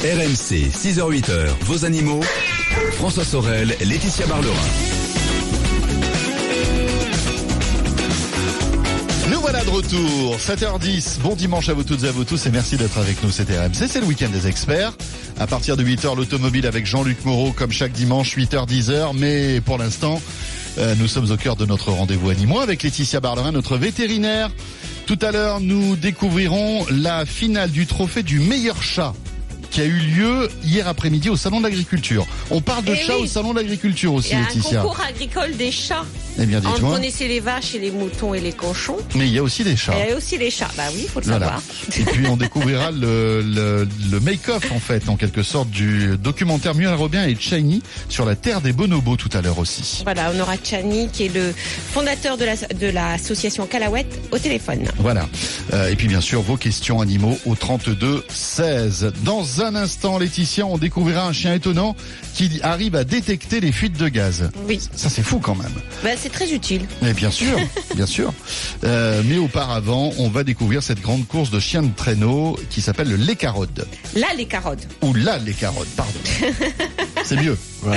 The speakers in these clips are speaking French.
RMC, 6h-8h, vos animaux. François Sorel, Laetitia Barlerin. Nous voilà de retour, 7h10. Bon dimanche à vous toutes et à vous tous et merci d'être avec nous. C'était RMC, c'est le week-end des experts. À partir de 8h, l'automobile avec Jean-Luc Moreau, comme chaque dimanche, 8h, 10h. Mais pour l'instant, euh, nous sommes au cœur de notre rendez-vous animaux avec Laetitia Barlerin, notre vétérinaire. Tout à l'heure, nous découvrirons la finale du trophée du meilleur chat qui a eu lieu hier après-midi au Salon de l'Agriculture. On parle de Eh chats oui. au Salon de l'Agriculture aussi, Il y a un Laetitia. concours agricole des chats. Eh bien, On dites-moi. connaissait les vaches et les moutons et les cochons. Mais il y a aussi des chats. Il y a aussi les chats. Bah oui, il faut le Voilà. savoir. Et puis on découvrira le, le, le make-off en fait, en quelque sorte, du documentaire Muriel Robin et Chiny sur la terre des bonobos tout à l'heure aussi. Voilà, on aura Chani qui est le fondateur de la- de l'association Calawette au téléphone. Voilà. Euh, et puis bien sûr vos questions animaux au 32 16. Dans un instant, Laetitia, on découvrira un chien étonnant qui arrive à détecter les fuites de gaz. Oui, Ça c'est fou quand même. bah, c'est très utile. Mais bien sûr, bien sûr. Euh, mais auparavant, on va découvrir cette grande course de chiens de traîneau qui s'appelle le Lécarode. Là, les carottes. Ou la Lécarode, pardon. C'est mieux.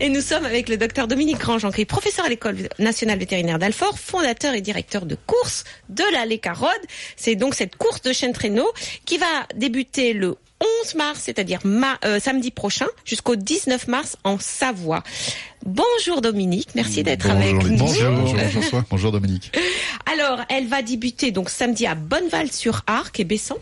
et nous sommes avec le docteur Dominique Grandjean, qui est professeur à l'école nationale vétérinaire d'Alfort, fondateur et directeur de course de la Lécarode. C'est donc cette course de chien de traîneau qui va débuter le 11 mars, c'est-à-dire euh, samedi prochain, jusqu'au 19 mars en Savoie. Bonjour Dominique, merci d'être avec nous. Bonjour, bonjour, bonjour, bonjour Dominique. Alors, elle va débuter donc samedi à Bonneval-sur-Arc et Bessan.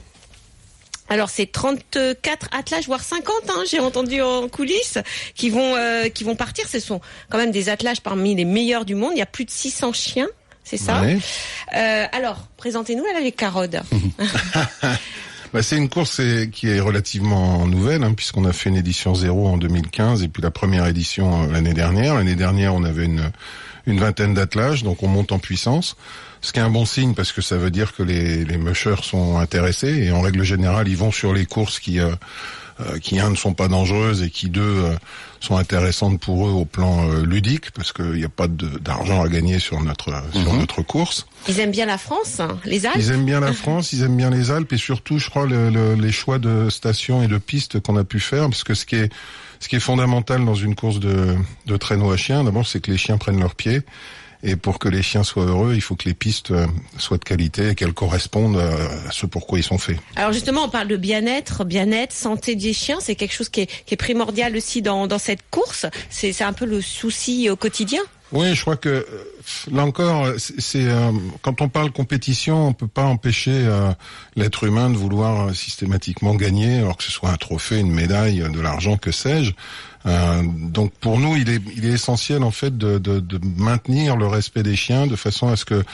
Alors c'est 34 attelages, voire 50, hein, j'ai entendu en coulisses, qui vont euh, qui vont partir. Ce sont quand même des attelages parmi les meilleurs du monde. Il y a plus de 600 chiens, c'est ça Ouais. Euh, Alors, présentez-nous là les carottes. Bah, c'est une course euh, qui est relativement nouvelle, hein, puisqu'on a fait une édition zéro en 2015 et puis la première édition euh, l'année dernière. L'année dernière, on avait une, une vingtaine d'attelages, donc on monte en puissance. Ce qui est un bon signe parce que ça veut dire que les, les mushers sont intéressés et en règle générale, ils vont sur les courses qui, euh, euh, qui un ne sont pas dangereuses et qui deux euh, sont intéressantes pour eux au plan euh, ludique parce qu'il n'y a pas de- d'argent à gagner sur notre sur notre course. Ils aiment bien la France, hein, les Alpes. Ils aiment bien la France, ils aiment bien les Alpes et surtout, je crois, le- le- les choix de stations et de pistes qu'on a pu faire, parce que ce qui est ce qui est fondamental dans une course de, de traîneau à chiens, d'abord, c'est que les chiens prennent leurs pieds. Et pour que les chiens soient heureux, il faut que les pistes euh, soient de qualité et qu'elles correspondent euh, à ce pourquoi ils sont faits. Alors justement, on parle de bien-être, bien-être, santé des chiens. C'est quelque chose qui est, primordial aussi dans, cette course. C'est c'est un peu le souci au quotidien. Oui, je crois que euh, là encore, c'est euh, quand on parle compétition, on peut pas empêcher euh, l'être humain de vouloir euh, systématiquement gagner, alors que ce soit un trophée, une médaille, de l'argent, que sais-je. Euh, donc pour nous, il est, il est essentiel en fait de, de, de maintenir le respect des chiens de façon à ce que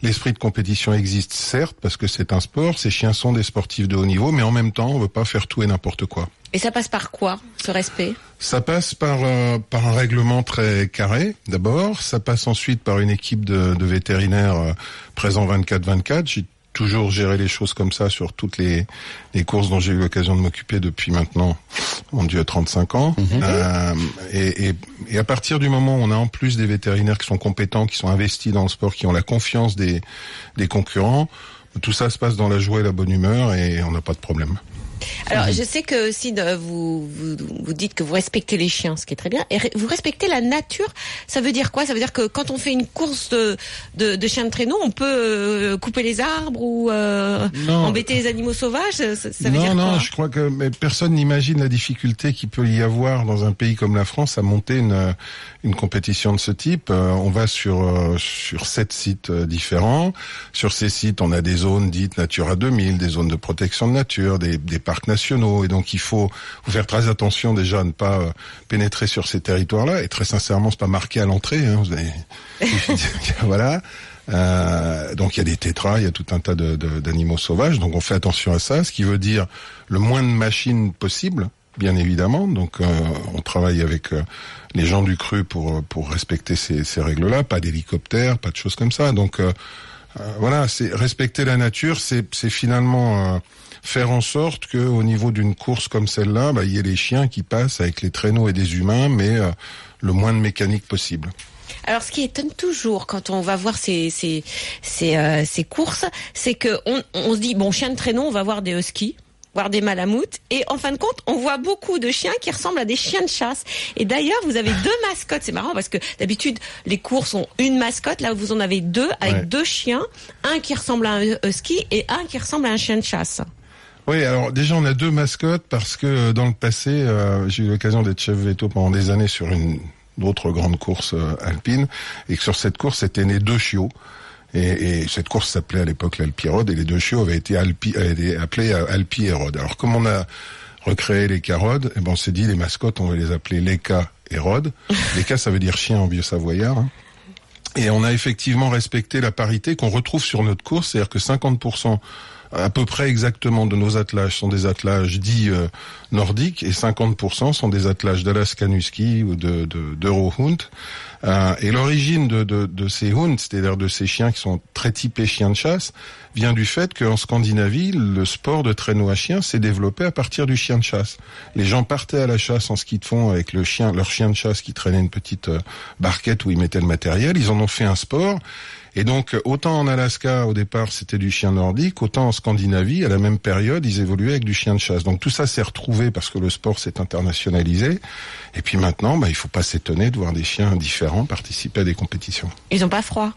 l'esprit de compétition existe, certes, parce que c'est un sport. Ces chiens sont des sportifs de haut niveau, mais en même temps, on veut pas faire tout et n'importe quoi. Et ça passe par quoi, ce respect? Ça passe par euh, par un règlement très carré d'abord. Ça passe ensuite par une équipe de, de vétérinaires euh, présents 24/24. J'ai toujours géré les choses comme ça sur toutes les les courses dont j'ai eu l'occasion de m'occuper depuis maintenant, mon Dieu, 35 ans. Euh, et, et, et à partir du moment où on a en plus des vétérinaires qui sont compétents, qui sont investis dans le sport, qui ont la confiance des des concurrents, tout ça se passe dans la joie et la bonne humeur et on n'a pas de problème. Alors, je sais que si de- vous, vous vous dites que vous respectez les chiens, ce qui est très bien, et vous respectez la nature, ça veut dire quoi? Ça veut dire que quand on fait une course de, de, de chiens de traîneau, on peut euh, couper les arbres ou euh, embêter les animaux sauvages? Ça, ça veut non, dire non, je crois que mais personne n'imagine la difficulté qu'il peut y avoir dans un pays comme la France à monter une, une compétition de ce type. Euh, on va sur euh, sur sept sites euh, différents. Sur ces sites, on a des zones dites Natura 2000, des zones de protection de nature, des, des parcs nationaux, et donc il faut, faire très attention déjà à ne pas euh, pénétrer sur ces territoires-là. Et très sincèrement, c'est pas marqué à l'entrée. Hein, vous avez... voilà. Euh, donc il y a des tétras, il y a tout un tas de- de- d'animaux sauvages, donc on fait attention à ça, ce qui veut dire le moins de machines possible, bien évidemment. Donc euh, on travaille avec euh, les gens du cru pour pour respecter ces, règles-là, pas d'hélicoptères, pas de choses comme ça. Donc euh, euh, voilà, c'est respecter la nature, c'est finalement euh, faire en sorte que au niveau d'une course comme celle-là, bah, il y ait les chiens qui passent avec les traîneaux et des humains, mais euh, le moins de mécanique possible. Alors, ce qui étonne toujours quand on va voir ces ces euh, ces courses, c'est que on, on se dit bon chien de traîneau, on va voir des huskies. Voire des malamoutes. Et en fin de compte, on voit beaucoup de chiens qui ressemblent à des chiens de chasse. Et d'ailleurs, vous avez deux mascottes. C'est marrant parce que d'habitude, les courses ont une mascotte. Là, vous en avez deux avec Ouais. deux chiens. Un qui ressemble à un husky et un qui ressemble à un chien de chasse. Oui, alors déjà on a deux mascottes parce que euh, dans le passé, euh, j'ai eu l'occasion d'être chef veto pendant des années sur une autre grande course euh, alpine et que sur cette course étaient nés deux chiots. Et, et cette course s'appelait à l'époque l'Alpirode et les deux chiots avaient été, Alpi, avaient été appelés euh, Alpi et Rod. Alors comme on a recréé les carodes, eh ben on s'est dit les mascottes on va les appeler Leka et Rod. Leka ça veut dire chien en vieux savoyard. hein. Et on a effectivement respecté la parité qu'on retrouve sur notre course, c'est-à-dire que 50% à peu près exactement de nos attelages sont des attelages dits euh, nordiques et 50% sont des attelages d'Alaskan Husky ou de de- d'Eurohund. Euh, et l'origine de, de, de ces hounds, c'est-à-dire de ces chiens qui sont très typés chiens de chasse, vient du fait qu'en Scandinavie, le sport de traîneau à chien s'est développé à partir du chien de chasse. Les gens partaient à la chasse en ski de fond avec le chien, leur chien de chasse qui traînait une petite euh, barquette où ils mettaient le matériel. Ils en ont fait un sport. Et donc, autant en Alaska, au départ, c'était du chien nordique, autant en Scandinavie, à la même période, ils évoluaient avec du chien de chasse. Donc tout ça s'est retrouvé parce que le sport s'est internationalisé. Et puis maintenant, bah, il faut pas s'étonner de voir des chiens différents participer à des compétitions. Ils ont pas froid.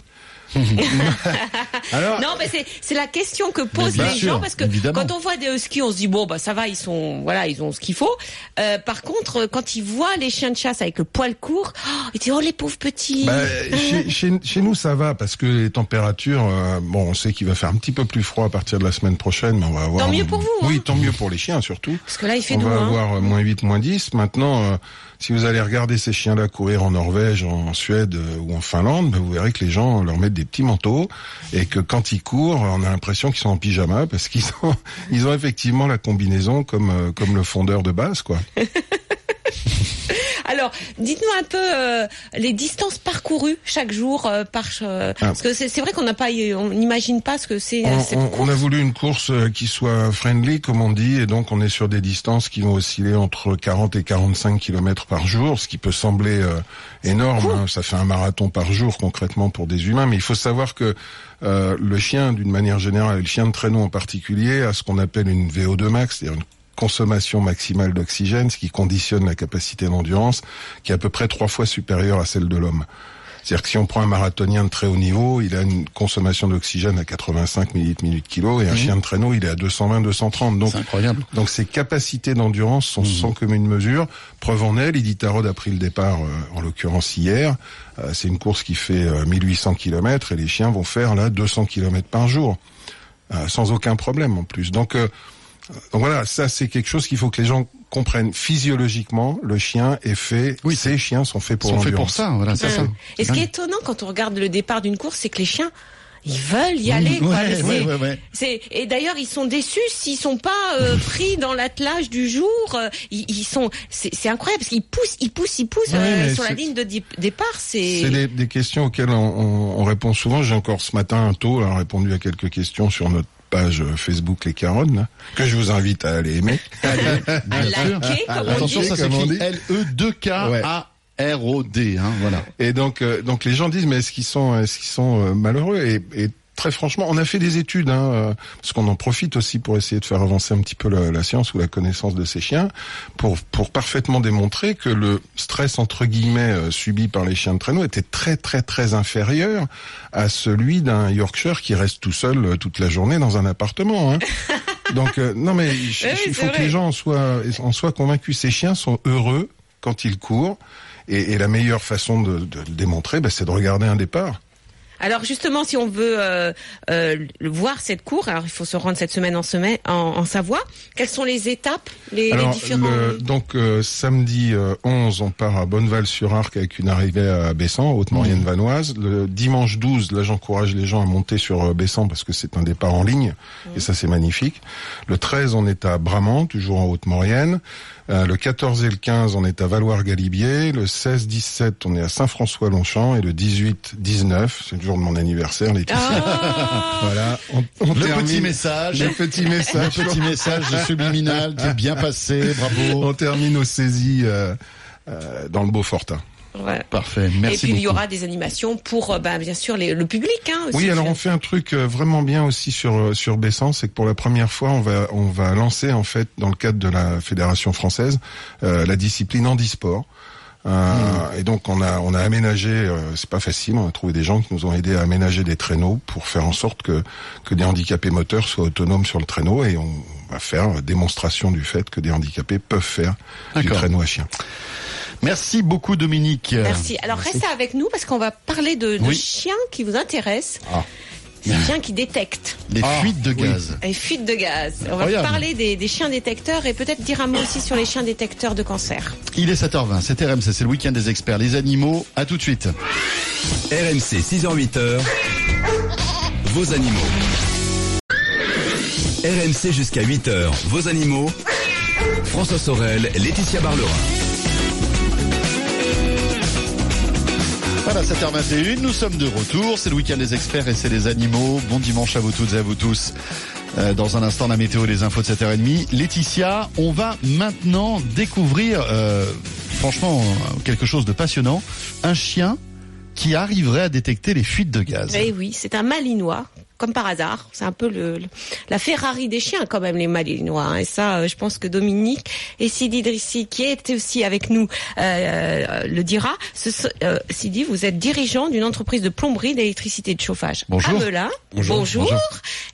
Alors, Non, mais c'est la question que posent les sûr, gens parce que évidemment. quand on voit des huskies, on se dit bon bah ça va, ils sont voilà, ils ont ce qu'il faut. Euh, par contre, quand ils voient les chiens de chasse avec le poil court, oh, ils disent oh les pauvres petits. Bah, chez, chez, chez nous, ça va parce que les températures, euh, bon, on sait qu'il va faire un petit peu plus froid à partir de la semaine prochaine, mais on va avoir. Tant mieux pour vous, hein. Oui, tant mieux pour les chiens surtout. Parce que là, il fait on doux. va hein. avoir euh, moins 8, moins 10. Maintenant, euh, si vous allez regarder ces chiens-là courir en Norvège, en Suède euh, ou en Finlande, bah, vous verrez que les gens leur mettent des petits manteaux et que quand ils courent, on a l'impression qu'ils sont en pyjama parce qu'ils ont, ils ont effectivement la combinaison comme euh, comme le fondeur de base, quoi. Alors, dites-nous un peu euh, les distances parcourues chaque jour euh, par euh, parce que c'est vrai qu'on n'a pas, on n'imagine pas ce que c'est euh, On, cette on- a voulu une course euh, qui soit friendly, comme on dit, et donc on est sur des distances qui vont osciller entre 40 et 45 km par jour, ce qui peut sembler euh, énorme. hein. Ça fait un marathon par jour concrètement pour des humains, mais il faut savoir que euh, le chien, d'une manière générale, et le chien de traîneau en particulier, a ce qu'on appelle une VO2 max, c'est-à-dire une consommation maximale d'oxygène, ce qui conditionne la capacité d'endurance, qui est à peu près trois fois supérieure à celle de l'homme. C'est-à-dire que si on prend un marathonien de très haut niveau, il a une consommation d'oxygène à 85 millilitres minute kilo et un chien de traîneau, il est à 220-230. Donc, incroyable. donc ces capacités d'endurance sont sans commune mesure. Preuve en est, Lydie Tarod a pris le départ, euh, en l'occurrence hier. Euh, c'est une course qui fait euh, 1800 km et les chiens vont faire là 200 km par jour, euh, sans aucun problème en plus. Donc, euh, donc voilà, ça c'est quelque chose qu'il faut que les gens comprennent. Physiologiquement, le chien est fait. Oui. ces chiens sont faits pour sont faits pour ça, voilà, c'est ça. Et ce qui est étonnant quand on regarde le départ d'une course, c'est que les chiens, ils veulent y aller. quoi. Ouais, C'est- ouais, ouais, ouais. c'est- et d'ailleurs, ils sont déçus s'ils sont pas euh, pris dans l'attelage du jour. euh, ils, ils sont, c'est c'est incroyable parce qu'ils poussent, ils poussent, ils poussent Ouais, euh, sur la ligne de départ. C'est C'est des, des questions auxquelles on, on- on répond souvent. J'ai encore ce matin un tôt là, répondu à quelques questions sur notre page Facebook Les Caronnes, là, que je vous invite à aller aimer. à Bien sûr. liker, comme on Attention, ça s'écrit dit. L-E-2-K-A-R-O-D, hein, voilà. Et donc, euh, donc les gens disent mais est-ce qu'ils sont, est-ce qu'ils sont euh, malheureux? Et, et très franchement, on a fait des études, hein, euh, parce qu'on en profite aussi pour essayer de faire avancer un petit peu la, la science ou la connaissance de ces chiens, pour pour parfaitement démontrer que le stress entre guillemets euh, subi par les chiens de traîneau était très très très inférieur à celui d'un Yorkshire qui reste tout seul euh, toute la journée dans un appartement. Hein. Donc euh, non mais il, Oui, il c'est faut que les gens en soient en soient convaincus. Ces chiens sont heureux quand ils courent. Et, et la meilleure façon de, de le démontrer, bah, c'est de regarder un départ. Alors justement, si on veut euh, euh, voir cette cour, alors il faut se rendre cette semaine en, semaine, en, en Savoie. Quelles sont les étapes, les, les Alors, différents le- donc euh, samedi euh, 11, on part à Bonneval-sur-Arc avec une arrivée à Bessan, Haute-Maurienne vanoise. Le dimanche 12, là j'encourage les gens à monter sur euh, Bessan parce que c'est un départ en ligne et ça c'est magnifique. Le 13, on est à Bramant, toujours en Haute-Maurienne. Euh, le 14 et le 15, on est à Valoir-Galibier. Le 16-17, on est à Saint-François-Longchamp. Et le 18-19, c'est le jour de mon anniversaire, Laetitia. Ah Voilà, on, on Le termine- petit message. Le petit Le message. petit message subliminal qui est bien passé, bravo. On termine aux saisies euh, euh, dans le Beaufortin. Voilà. Parfait, merci Et puis il y aura des animations pour, euh, ben, bien sûr, les- le public. Hein, aussi. Oui, alors on fait un truc euh, vraiment bien aussi sur euh, sur Bessan, c'est que pour la première fois, on va on va lancer en fait dans le cadre de la fédération française euh, la discipline handisport. Euh, Et donc on a on a aménagé, euh, c'est pas facile, on a trouvé des gens qui nous ont aidés à aménager des traîneaux pour faire en sorte que que des handicapés moteurs soient autonomes sur le traîneau et on va faire démonstration du fait que des handicapés peuvent faire du traîneau à chien. Merci beaucoup Dominique. Merci. Alors restez avec nous parce qu'on va parler de, de Oui. chiens qui vous intéressent. Ah. Des chiens qui détectent Les Ah, fuites de oui. gaz. les fuites de gaz. On va parler des, des chiens détecteurs et peut-être dire un mot aussi sur les chiens détecteurs de cancer. Il est 7h20, c'est RMC, c'est le week-end des experts. Les animaux, à tout de suite. RMC 6h-8h, vos animaux. RMC jusqu'à 8h, vos animaux. François Sorel, Laetitia Barlerin. Voilà, 7h21, nous sommes de retour. C'est le week-end des experts et c'est les animaux. Bon dimanche à vous toutes et à vous tous. Euh, dans un instant, la météo, les infos de 7h30. Laetitia, on va maintenant découvrir, euh, franchement, quelque chose de passionnant. Un chien qui arriverait à détecter les fuites de gaz. Eh oui, c'est un malinois. Comme par hasard, c'est un peu le, le- la Ferrari des chiens quand même les Malinois. hein. Et ça, euh, je pense que Dominique et Sidi Drissi, qui était aussi avec nous, euh, le dira. Ce, euh, Sidi, vous êtes dirigeant d'une entreprise de plomberie, d'électricité et de chauffage Bonjour. à Melun. Bonjour. Bonjour. Bonjour.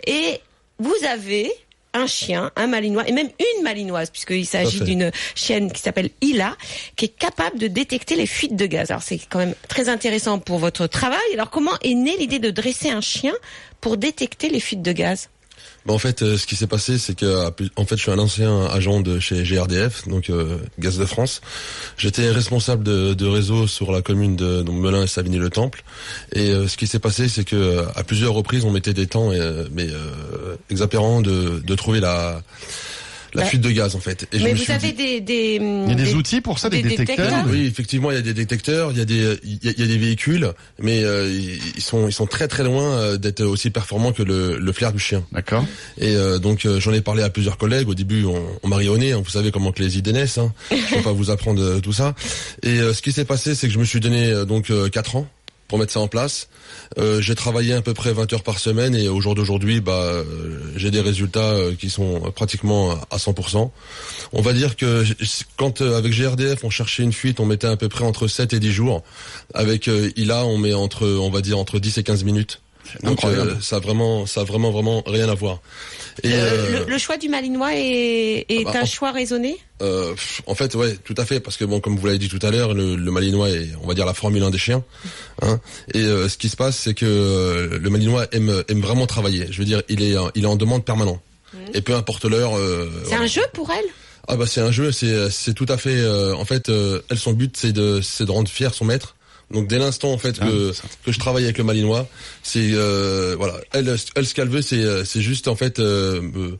Et vous avez un chien, un malinois, et même une malinoise, puisqu'il s'agit d'une chienne qui s'appelle Ila, qui est capable de détecter les fuites de gaz. Alors c'est quand même très intéressant pour votre travail. Alors comment est née l'idée de dresser un chien pour détecter les fuites de gaz? Bah, en fait, euh, ce qui s'est passé, c'est que en fait, je suis un ancien agent de chez GRDF, donc euh, Gaz de France. J'étais responsable de, de réseau sur la commune de donc, Melun et Savigny-le-Temple. Et euh, ce qui s'est passé, c'est que à plusieurs reprises, on mettait des temps, euh, mais euh, exaspérants de, de trouver la la Bah, fuite de gaz en fait. Et Mais vous avez dit- des, des, Il y a des, des- outils pour ça, des, des détecteurs. détecteurs Oui, effectivement, il y a des détecteurs, il y a des, il y a, il y a des véhicules, mais euh, ils sont, ils sont très très loin euh, d'être aussi performants que le, le flair du chien. D'accord. Et euh, donc euh, j'en ai parlé à plusieurs collègues. Au début, on, on marionnait. hein, vous savez comment que les idées naissent. Hein. Je vais pas vous apprendre euh, tout ça. Et euh, ce qui s'est passé, c'est que je me suis donné euh, donc euh, quatre ans pour mettre ça en place. Euh, j'ai travaillé à peu près 20 heures par semaine et au jour d'aujourd'hui, bah, euh, j'ai des résultats euh, qui sont pratiquement à 100%. On va dire que quand avec GRDF on cherchait une fuite, on mettait à peu près entre 7 et 10 jours. Avec ILA, on met entre, on va dire entre 10 et 15 minutes. Donc euh, ça a vraiment, ça a vraiment vraiment rien à voir. Et Euh, euh, le, le choix du malinois est, est Ah bah, un en- choix raisonné? Euh, en fait, ouais, tout à fait, parce que bon, comme vous l'avez dit tout à l'heure, le, le Malinois est, on va dire, la Formule 1 des chiens. Hein, et euh, ce qui se passe, c'est que euh, le Malinois aime, aime vraiment travailler. Je veux dire, il est, il est en demande permanent. Et peu importe l'heure. euh, C'est un jeu pour elle? Ah bah c'est un jeu, c'est c'est tout à fait. euh, en fait, euh, elle son but c'est de c'est de rendre fier son maître. Donc dès l'instant en fait que que je travaille avec le Malinois, c'est euh, voilà, elle elle ce qu'elle veut c'est euh, c'est juste en fait euh, euh,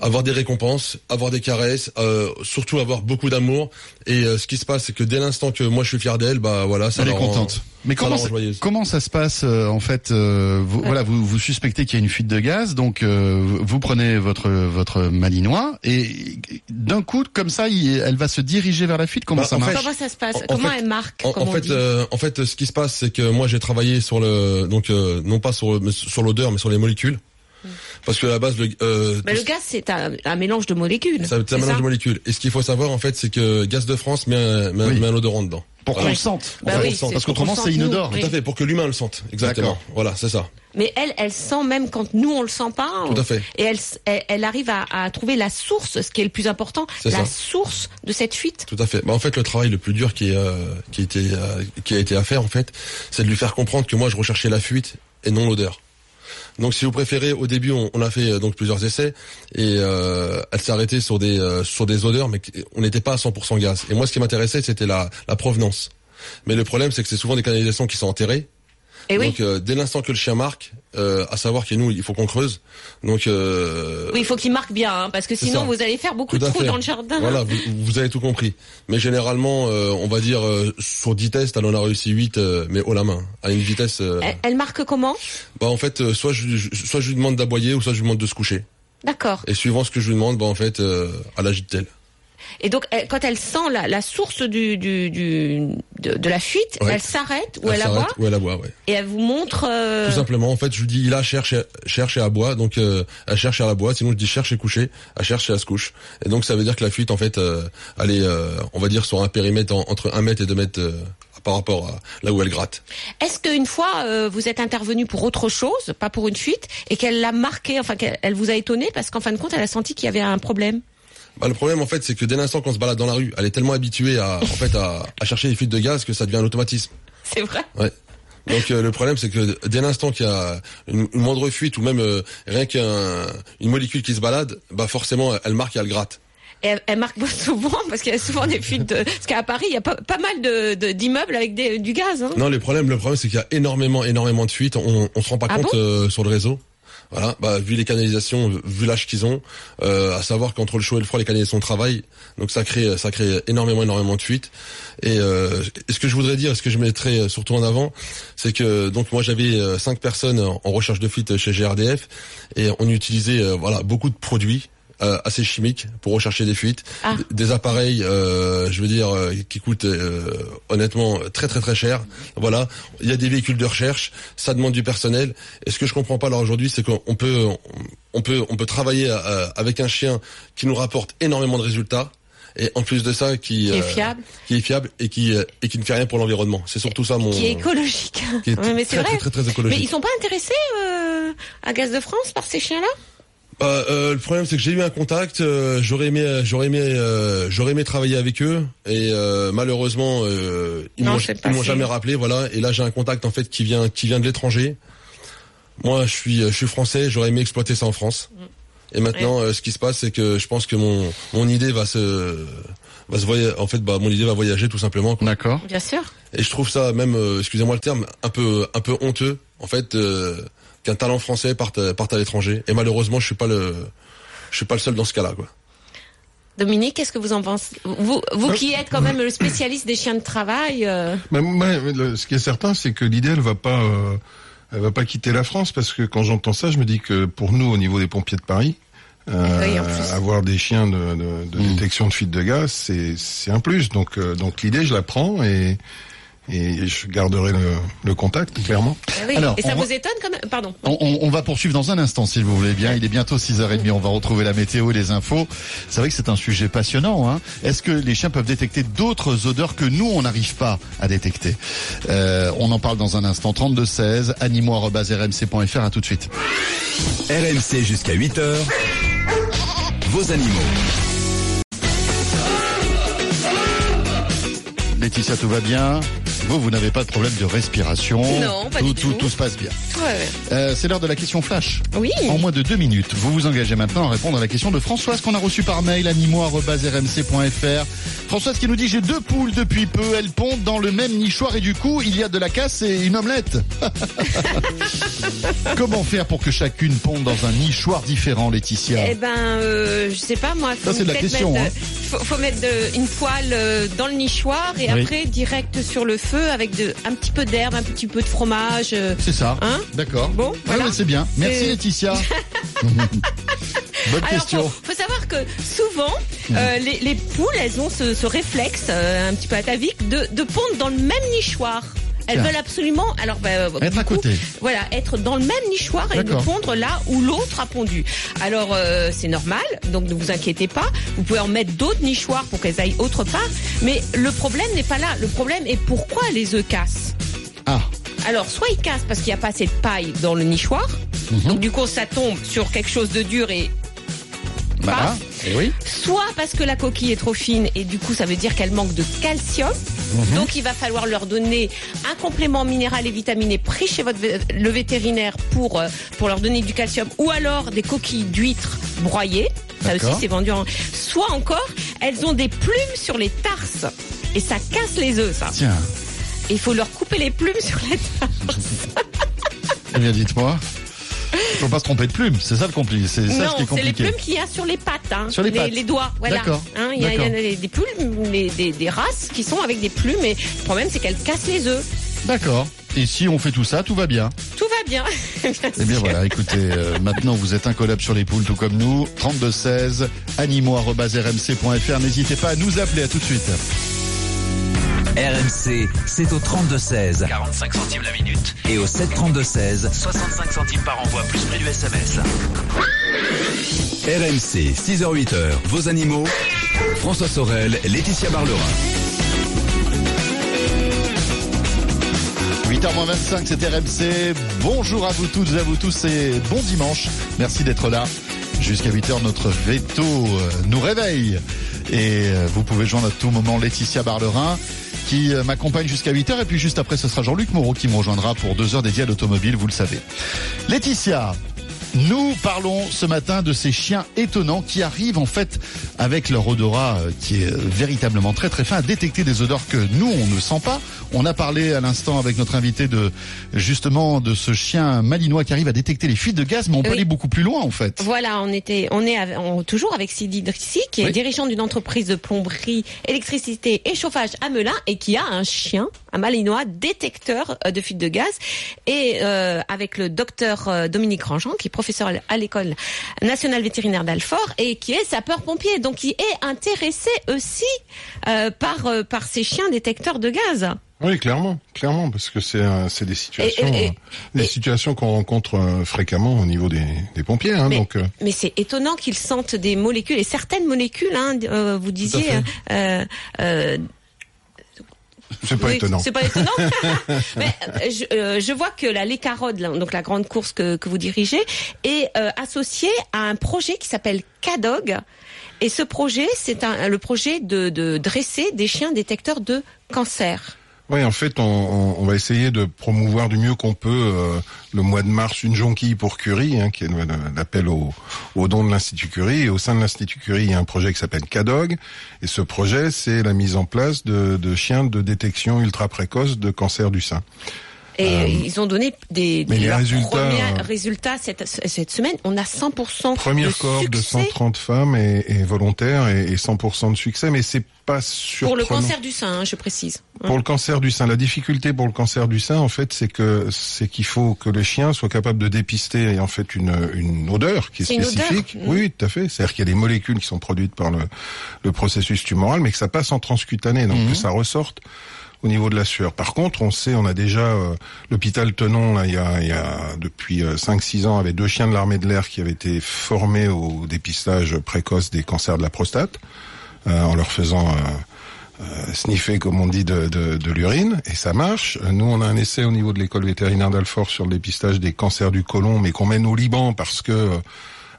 avoir des récompenses, avoir des caresses, euh, surtout avoir beaucoup d'amour. Et euh, ce qui se passe c'est que dès l'instant que moi je suis fier d'elle, bah voilà, ça Elle est rend- contente. Mais ça comment ça, joyeuse. comment ça se passe euh, en fait euh, vous, Voilà, vous, vous suspectez qu'il y a une fuite de gaz, donc euh, vous- prenez votre votre malinois et d'un coup comme ça, il- elle va se diriger vers la fuite. Comment Bah, ça marche fait, Comment ça se passe en- en Comment fait- elle marque En, comme en on fait, dit euh, en fait, ce qui se passe, c'est que moi j'ai travaillé sur le donc euh, non pas sur le- sur l'odeur, mais sur les molécules, parce que à la base le euh, le gaz, c'est un, un mélange de molécules. C'est un c'est mélange ça de molécules. Et ce qu'il faut savoir, en fait, c'est que Gaz de France met un, met, Oui. met un odorant dedans. Pour qu'on le sente. Bah parce qu'autrement qu'on c'est inodore. Tout à fait, pour que l'humain le sente. Exactement. D'accord. Voilà, c'est ça. Mais elle, elle sent même quand nous on le sent pas. Tout à fait. Et elle, elle, elle arrive à, à trouver la source, ce qui est le plus important, C'est la ça. source de cette fuite. Tout à fait. Bah, en fait, le travail le plus dur qui, est, euh, qui, euh, qui a été à faire, en fait, c'est de lui faire comprendre que moi, je recherchais la fuite et non l'odeur. Donc, si vous préférez, au début, on, on a fait euh, donc plusieurs essais et euh, elle s'est arrêtée sur des euh, sur des odeurs, mais on n'était pas à 100% gaz. Et moi, ce qui m'intéressait, c'était la, la provenance. Mais le problème, c'est que c'est souvent des canalisations qui sont enterrées. Et oui. Donc, euh, dès l'instant que le chien marque, euh, à savoir que nous, il faut qu'on creuse. Donc, euh, Oui, il faut qu'il marque bien, hein, parce que sinon vous allez faire beaucoup Tout de trous dans le jardin. Voilà, vous, vous avez tout compris. Mais généralement, euh, on va dire euh, sur 10 tests, elle en a réussi 8, euh, mais haut la main, à une vitesse. euh, Elle, elle marque comment? Bah en fait, euh, soit je, je- soit je lui demande d'aboyer, ou soit je lui demande de se coucher. D'accord. Et suivant ce que je lui demande, bah en fait, euh, elle agite elle. Et donc, elle- quand elle sent la, la source du, du, du- de, de la fuite, Ouais. elle s'arrête ou elle, aboie Ou elle aboie, ouais. et elle vous montre. euh, Tout simplement, en fait, je lui dis, là, cherche, cherche et aboie. Donc, euh, elle cherche et elle aboie. Sinon, je dis cherche et coucher. Elle cherche et elle se couche. Et donc, ça veut dire que la fuite, en fait, euh, elle est, on va dire, sur un périmètre en- entre 1 mètre et 2 mètres par rapport à là où elle gratte. Est-ce qu'une fois euh, vous êtes intervenu pour autre chose, pas pour une fuite, et qu'elle l'a marqué, enfin qu'elle elle vous a étonné parce qu'en fin de compte, elle a senti qu'il y avait un problème? Bah, le problème, en fait, c'est que dès l'instant qu'on se balade dans la rue, elle est tellement habituée à, en fait, à, à chercher des fuites de gaz que ça devient un automatisme. C'est vrai Ouais. Donc euh, le problème c'est que dès l'instant qu'il y a une, une moindre fuite ou même euh, rien qu'une molécule qui se balade, bah forcément elle marque et elle gratte. Et elle, elle marque souvent parce qu'il y a souvent des fuites. De... Parce qu'à Paris, il y a pas, pas mal de de- d'immeubles avec des, du gaz. Hein. Non, le problème, le problème, c'est qu'il y a énormément, énormément de fuites. On, on se rend pas Ah compte bon? euh, sur le réseau. Voilà, bah, vu les canalisations, vu l'âge qu'ils ont, euh, à savoir qu'entre le chaud et le froid, les canalisations travaillent, donc ça crée, ça crée énormément, énormément de fuites. Et, euh, ce que je voudrais dire, ce que je mettrais surtout en avant, c'est que donc moi j'avais euh, cinq personnes en recherche de fuite chez GRDF et on utilisait voilà beaucoup de produits euh, assez chimiques pour rechercher des fuites, Ah. Des appareils, euh, je veux dire, euh, qui coûtent euh, honnêtement très très très cher. Voilà, il y a des véhicules de recherche, ça demande du personnel. Et ce que je comprends pas alors aujourd'hui, c'est qu'on peut on peut on peut travailler euh, avec un chien qui nous rapporte énormément de résultats. Et en plus de ça, qui, Qui est euh, fiable. qui est fiable et qui euh, et qui ne fait rien pour l'environnement. C'est surtout ça mon Qui est écologique. qui est Ouais, mais c'est vrai. très, très très Mais ils sont pas intéressés euh, à Gaz de France par ces chiens-là? Euh, euh, le problème c'est que j'ai eu un contact, euh, j'aurais aimé, j'aurais aimé, euh, j'aurais aimé travailler avec eux et euh, malheureusement euh, ils Non, m'ont m'ont jamais rappelé, voilà. Et là j'ai un contact en fait qui vient qui vient de l'étranger. Moi je suis je suis français, j'aurais aimé exploiter ça en France. Et maintenant euh, ce qui se passe c'est que je pense que mon mon idée va se va se voyager, en fait bah mon idée va voyager tout simplement. quoi. D'accord. Bien sûr. Et je trouve ça même, euh, excusez-moi le terme, un peu, un peu honteux, en fait, euh, qu'un talent français parte, parte à l'étranger. Et malheureusement, je suis pas le, je suis pas le seul dans ce cas-là, quoi. Dominique, qu'est-ce que vous en pensez? Vous, vous qui êtes quand même le spécialiste des chiens de travail. euh, Mais moi, le- ce qui est certain, c'est que l'idée, elle va pas, euh, elle va pas quitter la France parce que quand j'entends ça, je me dis que pour nous, au niveau des pompiers de Paris, euh, Oui, avoir des chiens de, de, de détection de fuite de gaz, c'est c'est un plus. Donc euh, donc l'idée, je la prends et et je garderai le, le contact clairement. ah oui. Alors, Et ça vous va- étonne quand même Pardon. On, on- on va poursuivre dans un instant, si vous voulez bien. Il est bientôt 6h30. On va retrouver la météo et les infos. C'est vrai que c'est un sujet passionnant. Hein Est-ce que les chiens peuvent détecter d'autres odeurs que nous, on n'arrive pas à détecter? Euh, On en parle dans un instant. 3216, animaux.rmc.fr. À tout de suite. RMC jusqu'à 8h. Vos animaux. Laetitia, tout va bien? Vous, vous n'avez pas de problème de respiration Non, pas tout, du tout. tout. Tout se passe bien. Ouais. Euh, c'est l'heure de la question flash. Oui. En moins de deux minutes, vous vous engagez maintenant à répondre à la question de Françoise qu'on a reçue par mail animaux.rmc.fr. Françoise qui nous dit j'ai deux poules depuis peu, elles pondent dans le même nichoir et du coup il y a de la casse et une omelette. Comment faire pour que chacune ponde dans un nichoir différent, Laetitia Eh ben, euh, je sais pas moi. Faut Ça, c'est de la question, mettre, hein. euh, faut, faut mettre de- une poêle euh, dans le nichoir et Oui. après direct sur le feu avec de, un petit peu d'herbe, un petit peu de fromage. euh, C'est ça. Hein? D'accord. Bon, ouais, c'est bien. Merci Laetitia. Bonne Alors, question. faut, que souvent, euh, les, les poules, elles ont ce, ce réflexe euh, un petit peu atavique de, de pondre dans le même nichoir. Elles veulent absolument, alors bah, Être du à coup, côté. Voilà, être dans le même nichoir et de pondre là où l'autre a pondu. Alors euh, c'est normal, donc ne vous inquiétez pas. Vous pouvez en mettre d'autres nichoirs pour qu'elles aillent autre part. Mais le problème n'est pas là. Le problème est pourquoi les œufs cassent. Ah, Alors, soit ils cassent parce qu'il n'y a pas assez de paille dans le nichoir. Mhm. Donc, du coup, ça tombe sur quelque chose de dur et Et oui. soit parce que la coquille est trop fine et du coup ça veut dire qu'elle manque de calcium. Mhm. Donc il va falloir leur donner un complément minéral et vitaminé pris chez votre le vétérinaire pour euh, pour leur donner du calcium ou alors des coquilles d'huîtres broyées. Ça aussi c'est vendu en soit encore elles ont des plumes sur les tarses et ça casse les œufs ça. Tiens. Il faut leur couper les plumes sur les tarses. Eh bien, dites-moi. Faut pas se tromper de plumes. C'est ça le compliqué. C'est ça ce qui non, est c'est les compliqué. plumes qu'il y a sur les pattes, hein. Sur les pattes. doigts, voilà. D'accord. Hein, il y a, il y des, des plumes, des, des- des races qui sont avec des plumes, et le problème c'est qu'elles cassent les œufs. D'accord. si on fait tout ça, tout va bien. Tout va bien. Eh bien voilà, écoutez, euh, maintenant vous êtes incollable sur les poules tout comme nous. 3216 animaux@rmc.fr. N'hésitez pas à nous appeler. À tout de suite. RMC, c'est au 32-16 45 centimes la minute. et au 732-16 65 centimes par envoi, plus prix du SMS. RMC, 6h-8h, vos animaux. François Sorel, Laetitia Barlerin. 8h25, c'est RMC. Bonjour à vous toutes et à vous tous et bon dimanche. Merci d'être là. Jusqu'à 8h, notre veto euh, nous réveille. Et euh, vous pouvez joindre à tout moment Laetitia Barlerin qui euh, m'accompagne jusqu'à 8h. Et puis juste après, ce sera Jean-Luc Moreau qui me rejoindra pour deux heures dédiées à l'automobile, vous le savez. Laetitia, nous parlons ce matin de ces chiens étonnants qui arrivent en fait avec leur odorat euh, qui est véritablement très très fin à détecter des odeurs que nous on ne sent pas. On a parlé à l'instant avec notre invité de justement de ce chien malinois qui arrive à détecter les fuites de gaz, mais on peut Oui. aller beaucoup plus loin en fait. Voilà, on était, on est avec- on- toujours avec Sidi Drissi, qui est Oui. dirigeant d'une entreprise de plomberie, électricité et chauffage à Melun et qui a un chien, un malinois détecteur euh, de fuite de gaz. Et euh, avec le docteur euh, Dominique Rangeant, qui professeur à l'école nationale vétérinaire d'Alfort et qui est sapeur-pompier, donc qui est intéressé aussi euh, par euh, par ces chiens détecteurs de gaz. Oui, clairement, clairement, parce que c'est euh, c'est des situations, et- des situations qu'on rencontre fréquemment au niveau des, des pompiers. Hein, Mais, donc, mais c'est étonnant qu'ils sentent des molécules et certaines molécules. Hein, vous disiez. euh, euh, c'est pas oui, étonnant. C'est pas étonnant. mais euh, je, euh, je vois que la Lécarode, donc la grande course que, que vous dirigez, est euh, associée à un projet qui s'appelle CADOG. Et ce projet, c'est un, le projet de, de dresser des chiens détecteurs de cancer. Oui, en fait, on, on- va essayer de promouvoir du mieux qu'on peut euh, le mois de mars une jonquille pour Curie, hein, qui est l'appel au, au don de l'Institut Curie. Et au sein de l'Institut Curie, il y a un projet qui s'appelle CADOG. Et ce projet, c'est la mise en place de, de chiens de détection ultra précoce de cancer du sein. Et ils ont donné des, Euh, mais des- les résultats, premiers euh, résultats cette, cette semaine. On a 100% Première de de succès 130 femmes et, et volontaires et, et 100% de succès, mais c'est pas pour surprenant. le cancer du sein, hein, je précise. Pour le cancer du sein, la difficulté pour le cancer du sein, en fait, c'est que c'est qu'il faut que le chien soit capable de dépister en fait une, une odeur qui est, une spécifique. odeur, mm. Oui, oui, tout à fait. C'est-à-dire qu'il y a des molécules qui sont produites par le, le processus tumoral, mais que ça passe en transcutané, donc Mhm. que ça ressorte au niveau de la sueur. Par contre, on sait, on a déjà euh, l'hôpital Tenon, là, il y a, il y a depuis 5-6 ans, avait deux chiens de l'armée de l'air qui avaient été formés au dépistage précoce des cancers de la prostate, euh, en leur faisant euh, euh, sniffer, comme on dit, de, de, de l'urine, et ça marche. Euh, Nous, on a un essai au niveau de l'école vétérinaire d'Alfort sur le dépistage des cancers du côlon, mais qu'on mène au Liban parce que euh,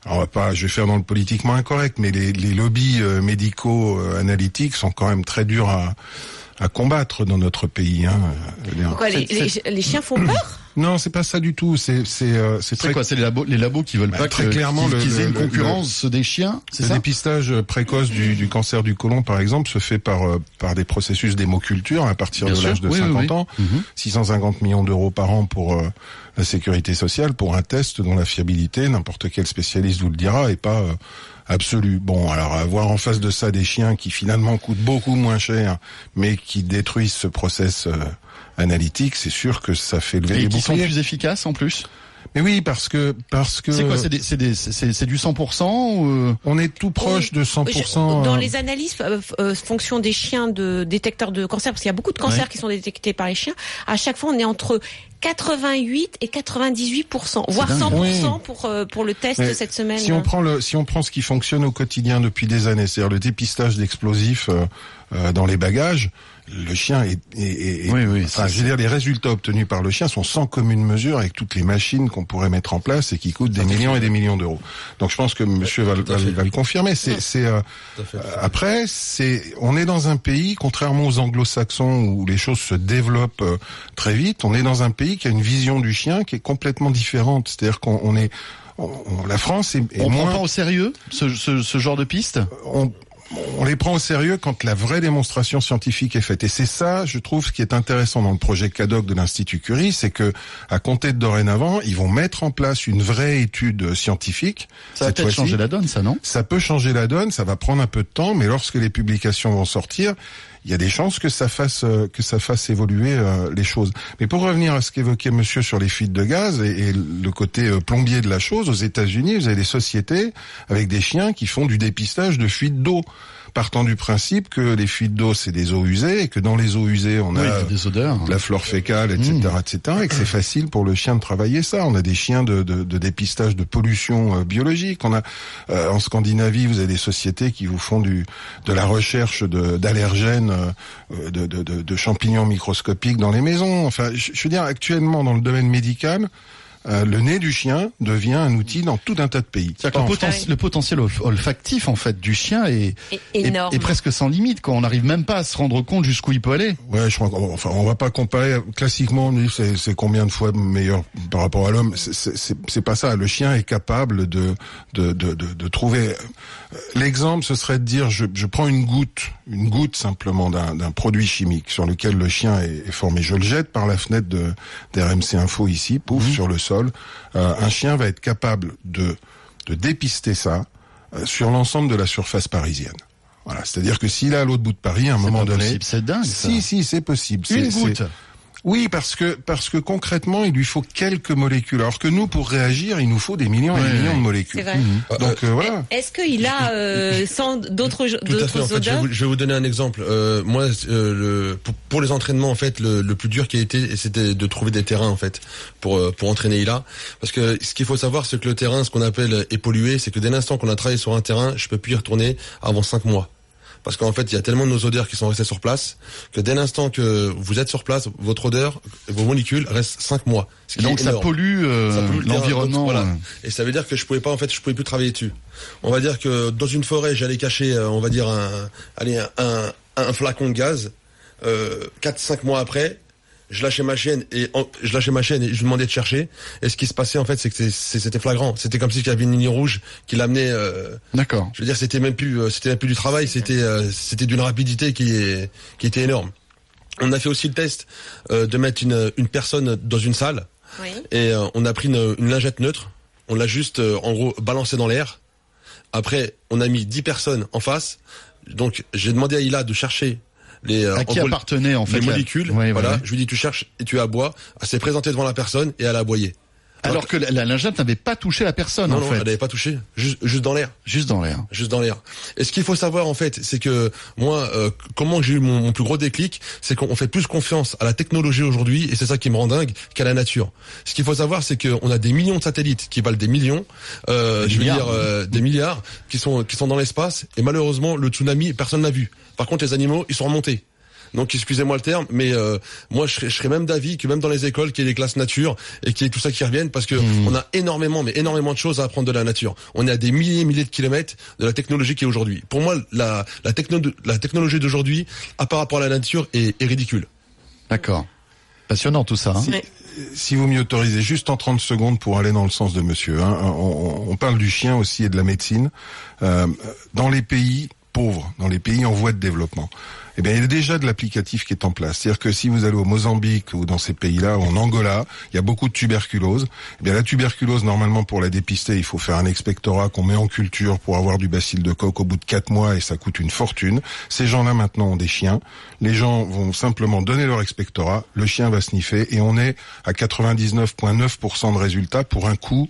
alors, on va pas, je vais faire dans le politiquement incorrect, mais les, les lobbies euh, médicaux euh, analytiques sont quand même très durs à, à combattre dans notre pays. Hein. Pourquoi les, C'est- les- les chiens font peur Non, c'est pas ça du tout. C'est c'est euh, c'est C'est très quoi C'est les labos, les labos qui veulent Bah, pas très que- clairement, qu'ils aient une le- concurrence des chiens, c'est Le ça dépistage précoce du, du cancer du côlon, par exemple, se fait par euh, par des processus d'hémoculture à partir Bien de sûr, l'âge de oui, oui, 50 oui. ans. Mhm. 650 millions d'euros par an pour euh, la sécurité sociale, pour un test dont la fiabilité, n'importe quel spécialiste vous le dira, est pas euh, absolue. Bon, alors avoir en face de ça des chiens qui finalement coûtent beaucoup moins cher, mais qui détruisent ce process euh, analytique, c'est sûr que ça fait lever Et les qui sont boucliers. plus efficaces en plus? Mais oui, parce que parce que C'est quoi C'est des- c'est des- c'est- du 100% ou euh, on est tout proche de 100%. Je- Dans euh, les analyses, euh, euh, fonction des chiens de détecteurs de cancer, parce qu'il y a beaucoup de cancers Ouais. qui sont détectés par les chiens, à chaque fois on est entre 88 et 98 voire dingue. 100 Oui. pour euh, pour le test Mais cette semaine. Si on prend le, si on prend ce qui fonctionne au quotidien depuis des années, c'est-à-dire le dépistage d'explosifs euh, euh, dans les bagages, le chien est, est- est- est- Oui, oui, enfin, je veux dire, les résultats obtenus par le chien sont sans commune mesure avec toutes les machines qu'on pourrait mettre en place et qui coûtent des millions et des millions d'euros. Donc je pense que Monsieur va, va, va le confirmer. C'est, c'est euh, euh, après, c'est, on est dans un pays, contrairement aux anglo-saxons où les choses se développent euh, très vite, on est dans un pays qui a une vision du chien qui est complètement différente. C'est-à-dire qu'on on est, on- on- la France est, est on moins, prend pas au sérieux ce, ce, ce genre de piste? On, on les prend au sérieux quand la vraie démonstration scientifique est faite. Et c'est ça, je trouve, ce qui est intéressant dans le projet CADOC de l'Institut Curie, c'est que, à compter de dorénavant, ils vont mettre en place une vraie étude scientifique. Ça va peut-être changer la donne, ça non? Ça peut changer la donne, ça va prendre un peu de temps, mais lorsque les publications vont sortir, il y a des chances que ça fasse euh, que ça fasse évoluer euh, les choses. Mais pour revenir à ce qu'évoquait Monsieur sur les fuites de gaz et, et le côté euh, plombier de la chose, aux États-Unis, vous avez des sociétés avec des chiens qui font du dépistage de fuites d'eau. Partant du principe que les fuites d'eau c'est des eaux usées et que dans les eaux usées on Oui, a des odeurs. de la flore fécale, etc., etc., et que c'est facile pour le chien de travailler ça. On a des chiens de, de, de dépistage de pollution euh, biologique. On a euh, en Scandinavie, vous avez des sociétés qui vous font du de la recherche d'allergènes, euh, de, de, de, de champignons microscopiques dans les maisons. Enfin, je, je veux dire, actuellement dans le domaine médical. Euh, le nez du chien devient un outil dans tout un tas de pays. Le, Pas en poten- le potentiel olf- olfactif en fait du chien est, est- énorme. est presque sans limite. Quoi. On n'arrive même pas à se rendre compte jusqu'où il peut aller. Ouais, je crois qu'on enfin, on va pas comparer. Classiquement, on dit c'est, combien de fois meilleur par rapport à l'homme. C'est, pas ça. Le chien est capable de de de de, de trouver. L'exemple, ce serait de dire, je, je prends une goutte, une goutte simplement d'un, d'un produit chimique sur lequel le chien est, est formé. Je le jette par la fenêtre de d'RMC Info ici, pouf, sur le sol. Euh, un chien va être capable de de dépister ça euh, sur l'ensemble de la surface parisienne. Voilà, c'est-à-dire que s'il est à l'autre bout de Paris, à un moment donné, possible, c'est dingue. ça. si, si, c'est possible. Une C'est- goutte. Oui, parce que parce que concrètement, il lui faut quelques molécules. Alors que nous, pour réagir, il nous faut des millions et Ouais, des millions ouais. de molécules. C'est vrai. Donc euh, voilà. Est-ce qu'il a euh, sans d'autres Tout à fait. d'autres En fait, je vais, vous, je vais vous donner un exemple. Euh, moi, euh, le, pour, pour les entraînements, en fait, le, le plus dur qui a été, c'était de trouver des terrains, en fait, pour pour entraîner Ila. Parce que ce qu'il faut savoir, c'est que le terrain, ce qu'on appelle est pollué, c'est que dès l'instant qu'on a travaillé sur un terrain, je peux plus y retourner avant cinq mois. Parce qu'en fait, il y a tellement de nos odeurs qui sont restées sur place que dès l'instant que vous êtes sur place, votre odeur, vos molécules restent cinq mois. Ce donc ça pollue, euh, Ça pollue l'environnement. Voilà. Et ça veut dire que je pouvais pas, en fait, je pouvais plus travailler dessus. On va dire que dans une forêt, j'allais cacher, euh, on va dire un, allez, un, un, un flacon de gaz. Euh, 4-5 mois après, je lâchais ma chaîne et en- je lâchais ma chaîne et je lui demandais de chercher. Et ce qui se passait en fait, c'est que c'était flagrant. C'était comme si il y avait une ligne rouge qui l'amenait. Euh, D'accord. je veux dire, c'était même plus, euh, c'était même plus du travail. C'était, euh, c'était d'une rapidité qui est, qui était énorme. On a fait aussi le test euh, de mettre une, une personne dans une salle Oui. et euh, on a pris une, une lingette neutre, on l'a juste euh, en gros balancé dans l'air. Après, on a mis 10 personnes en face. Donc, j'ai demandé à Ila de chercher les, euh, À qui appartenait en fait les molécules. Ouais, voilà, ouais. je lui dis tu cherches et tu aboies. Elle s'est présentée devant la personne et elle a aboyé. Alors que la, la lingette n'avait pas touché la personne Non, en non, fait, elle n'avait pas touché, juste, juste dans l'air. juste dans l'air. juste dans l'air. Et ce qu'il faut savoir en fait, c'est que moi, euh, comment j'ai eu mon, mon plus gros déclic, c'est qu'on fait plus confiance à la technologie aujourd'hui, et c'est ça qui me rend dingue, qu'à la nature. Ce qu'il faut savoir, c'est qu'on a des millions de satellites qui valent des millions, euh, Des je veux dire euh, des milliards, qui sont qui sont dans l'espace, et malheureusement le tsunami, personne l'a vu. Par contre, les animaux, ils sont remontés. Donc excusez-moi le terme, mais euh, moi je serais, je serais même d'avis que même dans les écoles, qu'il y ait des classes nature et qu'il y ait tout ça qui revienne, parce que on a énormément, mais énormément de choses à apprendre de la nature. On est à des milliers et milliers de kilomètres de la technologie qui est aujourd'hui. Pour moi, la, la, techno, la technologie d'aujourd'hui, à par rapport à la nature, est, est ridicule. D'accord. Passionnant tout ça. hein. Si vous m'y autorisez juste en 30 secondes pour aller dans le sens de monsieur, hein, on, on parle du chien aussi et de la médecine. Euh, dans les pays pauvres, dans les pays en voie de développement, eh bien, il y a déjà de l'applicatif qui est en place. C'est-à-dire que si vous allez au Mozambique ou dans ces pays-là, en Angola, il y a beaucoup de tuberculose. Eh bien, la tuberculose, normalement, pour la dépister, il faut faire un expectorat qu'on met en culture pour avoir du bacille de coque au bout de quatre mois et ça coûte une fortune. Ces gens-là, maintenant, ont des chiens. Les gens vont simplement donner leur expectorat, le chien va sniffer et on est à 99,9% de résultats pour un coût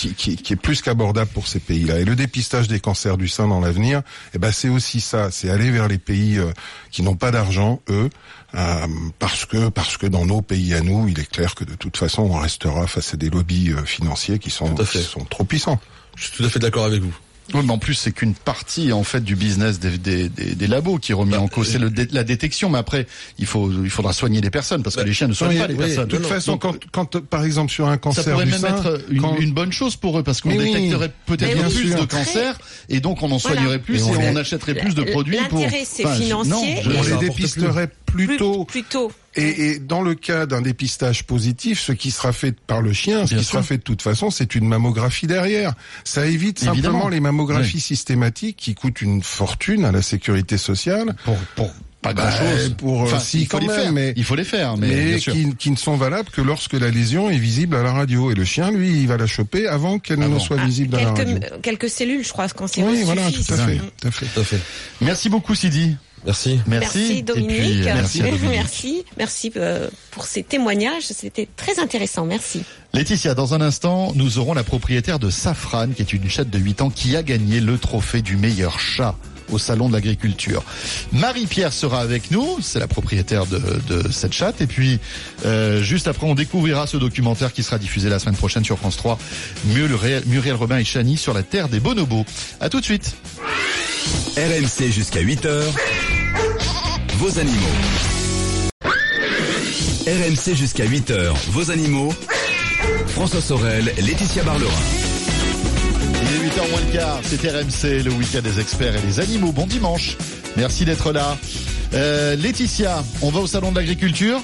qui, qui, qui est plus qu'abordable pour ces pays-là. Et le dépistage des cancers du sein dans l'avenir, eh ben c'est aussi ça, c'est aller vers les pays euh, qui n'ont pas d'argent, eux, euh, parce que parce que dans nos pays à nous, il est clair que de toute façon, on restera face à des lobbies euh, financiers qui sont qui sont trop puissants. Je suis tout à fait d'accord avec vous. Oui, mais en plus, c'est qu'une partie en fait du business des, des, des, des labos qui est remis Bah, en cause. C'est le dé- la détection, mais après, il faut il faudra soigner les personnes parce que Bah, les chiens ne soignent pas les oui, personnes. de toute Non, façon, donc, quand, quand par exemple sur un Ça cancer pourrait du même sein, être une, quand- une bonne chose pour eux parce qu'on oui. détecterait peut-être plus de cancers et donc on en Voilà. soignerait plus Et et, on achèterait plus de produits pour. L'intérêt, c'est financier non, je- et- on ça les dépisterait plus Plus, plus tôt. Et, et dans le cas d'un dépistage positif, ce qui sera fait par le chien, ce Bien qui sera fait de toute façon, c'est une mammographie derrière. Ça évite Évidemment. simplement les mammographies systématiques qui coûtent une fortune à la sécurité sociale. pour pour pas Bah, grand chose. pour, euh, si, il faut quand les même, faire. mais- il faut les faire, mais, Mais, bien sûr. qui, qui ne sont valables que lorsque la lésion est visible à la radio. Et le chien, lui, il va la choper avant qu'elle Avant. ne soit Ah, visible à la radio. quelques, quelques cellules, je crois, cancéreuses Oui, voilà, tout suffisent. à fait, dingue. tout à fait. Tout à fait. Merci beaucoup, Sidi. Merci. Merci. Merci Dominique. Et puis, merci merci, merci, euh, pour ces témoignages. C'était très intéressant. Merci. Laetitia, dans un instant, nous aurons la propriétaire de Safran, qui est une chatte de 8 ans, qui a gagné le trophée du meilleur chat au Salon de l'Agriculture. Marie-Pierre sera avec nous, c'est la propriétaire de, cette chatte. Et puis, euh, juste après, on découvrira ce documentaire qui sera diffusé la semaine prochaine sur France 3, Muriel, Muriel Robin et Chani sur la terre des bonobos. À tout de suite. RMC jusqu'à 8h. Vos animaux. RMC jusqu'à 8h. Vos animaux. François Sorel, Laetitia Barlerin. Il est 8h moins le quart, c'est RMC, le week-end des experts et des animaux. Bon dimanche. Merci d'être là. Euh, Laetitia, on va au Salon de l'Agriculture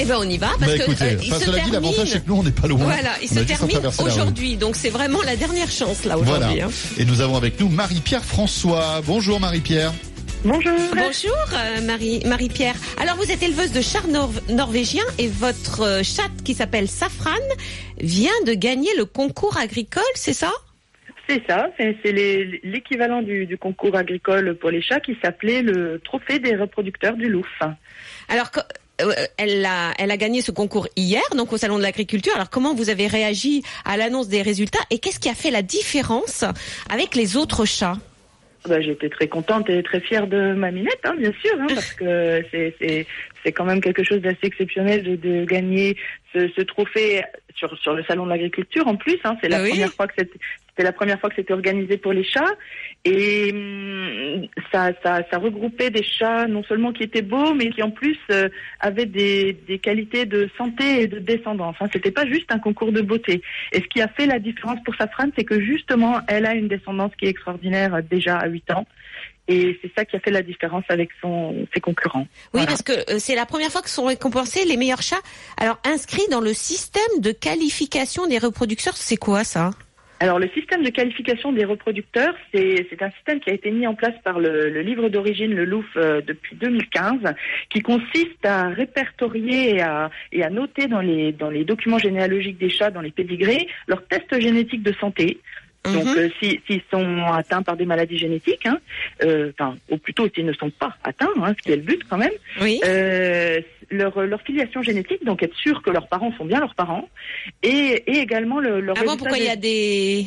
Eh ben, on y va parce Bah que euh, il se cela dit, termine. l'avantage c'est que nous on n'est pas loin. Voilà, il On se termine aujourd'hui, donc c'est vraiment la dernière chance là Voilà. aujourd'hui. hein. Et nous avons avec nous Marie-Pierre François. Bonjour Marie-Pierre. Bonjour. Bonjour euh, Marie Marie-Pierre. Alors vous êtes éleveuse de chats nor- norvégiens et votre euh, chatte qui s'appelle Safran vient de gagner le concours agricole, c'est ça? C'est ça, c'est l'équivalent du, du concours agricole pour les chats qui s'appelait le trophée des reproducteurs du Louf. Alors euh, elle a elle a gagné ce concours hier donc au salon de l'agriculture. Alors comment vous avez réagi à l'annonce des résultats et qu'est-ce qui a fait la différence avec les autres chats? Bah, J'étais très contente et très fière de ma minette, hein, bien sûr, hein, parce que c'est- c'est quand même quelque chose d'assez exceptionnel de, de gagner ce, ce trophée sur, sur le salon de l'agriculture en plus. Hein, c'est la Ah oui. première fois que c'était la première fois que c'était organisé pour les chats et hum, ça, ça, ça regroupait des chats non seulement qui étaient beaux mais qui en plus euh, avaient des, des qualités de santé et de descendance. Hein. C'était pas juste un concours de beauté. Et ce qui a fait la différence pour Safran, c'est que justement elle a une descendance qui est extraordinaire euh, déjà à 8 ans. Et c'est ça qui a fait la différence avec son, ses concurrents. Oui, Voilà. parce que euh, c'est la première fois que sont récompensés les meilleurs chats. Alors inscrits dans le système de qualification des reproducteurs, c'est quoi ça? Alors le système de qualification des reproducteurs, c'est un système qui a été mis en place par le, le livre d'origine, le Louf, euh, depuis 2015, qui consiste à répertorier et à, et à noter dans les, dans les documents généalogiques des chats, dans les pédigrés, leurs tests génétiques de santé. Donc, Mhm. euh, si- s'ils sont atteints par des maladies génétiques, hein, euh, enfin, ou plutôt s'ils ne sont pas atteints, hein, ce qui est le but quand même, Oui. euh, leur, leur filiation génétique, donc être sûr que leurs parents sont bien leurs parents, et, et également le, leur Ah bon, pourquoi il y a des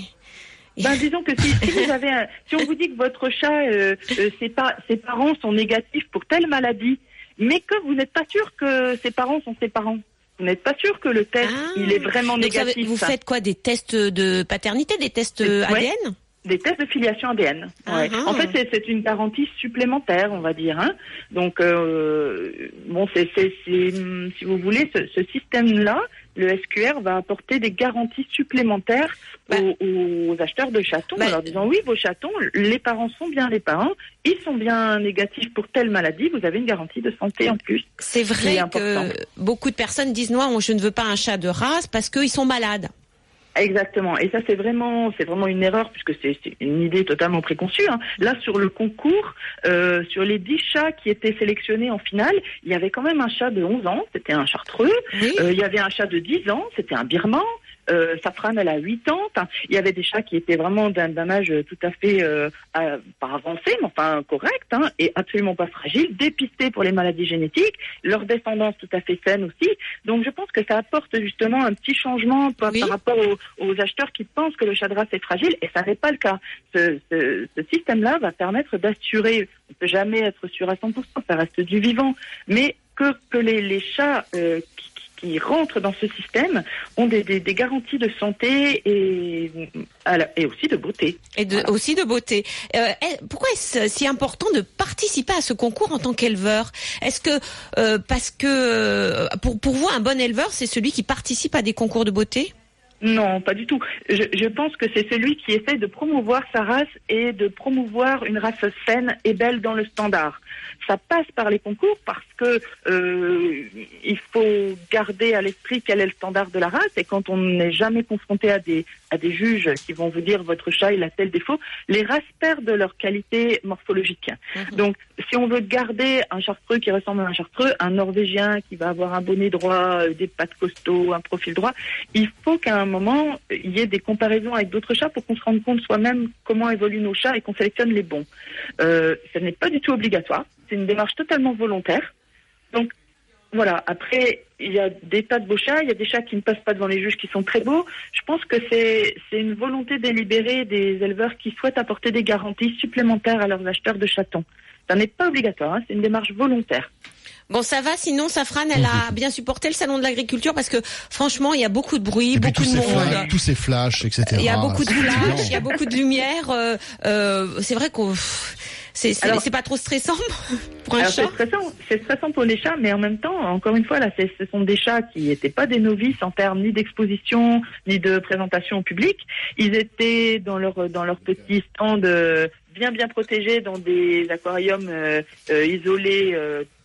ben, disons que si, si vous avez un- si on vous dit que votre chat, euh, ses, pa- ses parents sont négatifs pour telle maladie, mais que vous n'êtes pas sûr que ses parents sont ses parents, vous n'êtes pas sûr que le test Ah. il est vraiment ça veut- négatif. vous faites quoi Des tests de paternité, des tests Ouais. ADN Des tests de filiation ADN. Ouais. Ah. En fait, c'est- une garantie supplémentaire, on va dire. Hein. Donc, euh, bon, c'est, si vous voulez, ce, ce système-là, le SQR va apporter des garanties supplémentaires Bah. aux, aux acheteurs de chatons, Bah. en leur disant oui, vos chatons, les parents sont bien les parents, ils sont bien négatifs pour telle maladie, vous avez une garantie de santé en plus. C'est vrai que important. beaucoup de personnes disent non, je ne veux pas un chat de race parce qu'ils sont malades. Exactement. Et ça, c'est vraiment, c'est vraiment une erreur puisque c'est une idée totalement préconçue. hein. Là, sur le concours, euh, sur les 10 chats qui étaient sélectionnés en finale, il y avait quand même un chat de 11 ans, c'était un chartreux. Oui. Euh, il y avait un chat de 10 ans, c'était un birman. Euh, Safran, elle a 8 ans. Enfin, il y avait des chats qui étaient vraiment d'un âge tout à fait, euh, à- pas avancé, mais enfin correct, hein, et absolument pas fragile, dépistés pour les maladies génétiques, leur descendance tout à fait saine aussi. Donc je pense que ça apporte justement un petit changement par, Oui. par rapport aux, aux acheteurs qui pensent que le chat de race est fragile, et ça n'est pas le cas. Ce, ce- ce système-là va permettre d'assurer, on ne peut jamais être sûr à 100%, ça reste du vivant, mais que, que les, les chats euh, qui, qui- rentrent dans ce système ont des, des- des garanties de santé et, aussi de beauté. Et de, Voilà. aussi de beauté. Euh, pourquoi est-ce si important de participer à ce concours en tant qu'éleveur? Est-ce que euh, parce que euh, pour, pour vous un bon éleveur c'est celui qui participe à des concours de beauté? Non, pas du tout. Je, je pense que c'est celui qui essaie de promouvoir sa race et de promouvoir une race saine et belle dans le standard. Ça passe par les concours parce que euh, il faut garder à l'esprit quel est le standard de la race et quand on n'est jamais confronté à des à des juges qui vont vous dire votre chat il a tel défaut, les races perdent leur qualité morphologique. Donc si on veut garder un chartreux qui ressemble à un chartreux, un norvégien qui va avoir un bonnet droit, euh, des pattes costauds, un profil droit, il faut qu'un moment, il y ait des comparaisons avec d'autres chats pour qu'on se rende compte soi-même comment évoluent nos chats et qu'on sélectionne les bons. Euh, ce n'est pas du tout obligatoire. C'est une démarche totalement volontaire. Donc, voilà. Après, il y a des tas de beaux chats. Il y a des chats qui ne passent pas devant les juges qui sont très beaux. Je pense que c'est une volonté délibérée des éleveurs qui souhaitent apporter des garanties supplémentaires à leurs acheteurs de chatons. Ça n'est pas obligatoire. hein, c'est une démarche volontaire. Bon, ça va. Sinon, Safran, elle a bien supporté le salon de l'agriculture parce que franchement, il y a beaucoup de bruit, Et beaucoup tous de ces, monde. flashs, tous ces flashs, etc. Il y a beaucoup de C'est flash, fatigant. il y a beaucoup de lumière. euh, euh, c'est vrai qu'on c'est pas trop stressant pour un Alors, chat. c'est stressant, pour les chats, mais en même temps, encore une fois, là, ce sont des chats qui n'étaient pas des novices en termes ni d'exposition ni de présentation au public. Ils étaient dans leur dans leur petit stand euh, bien bien protégés dans des aquariums euh, euh, isolés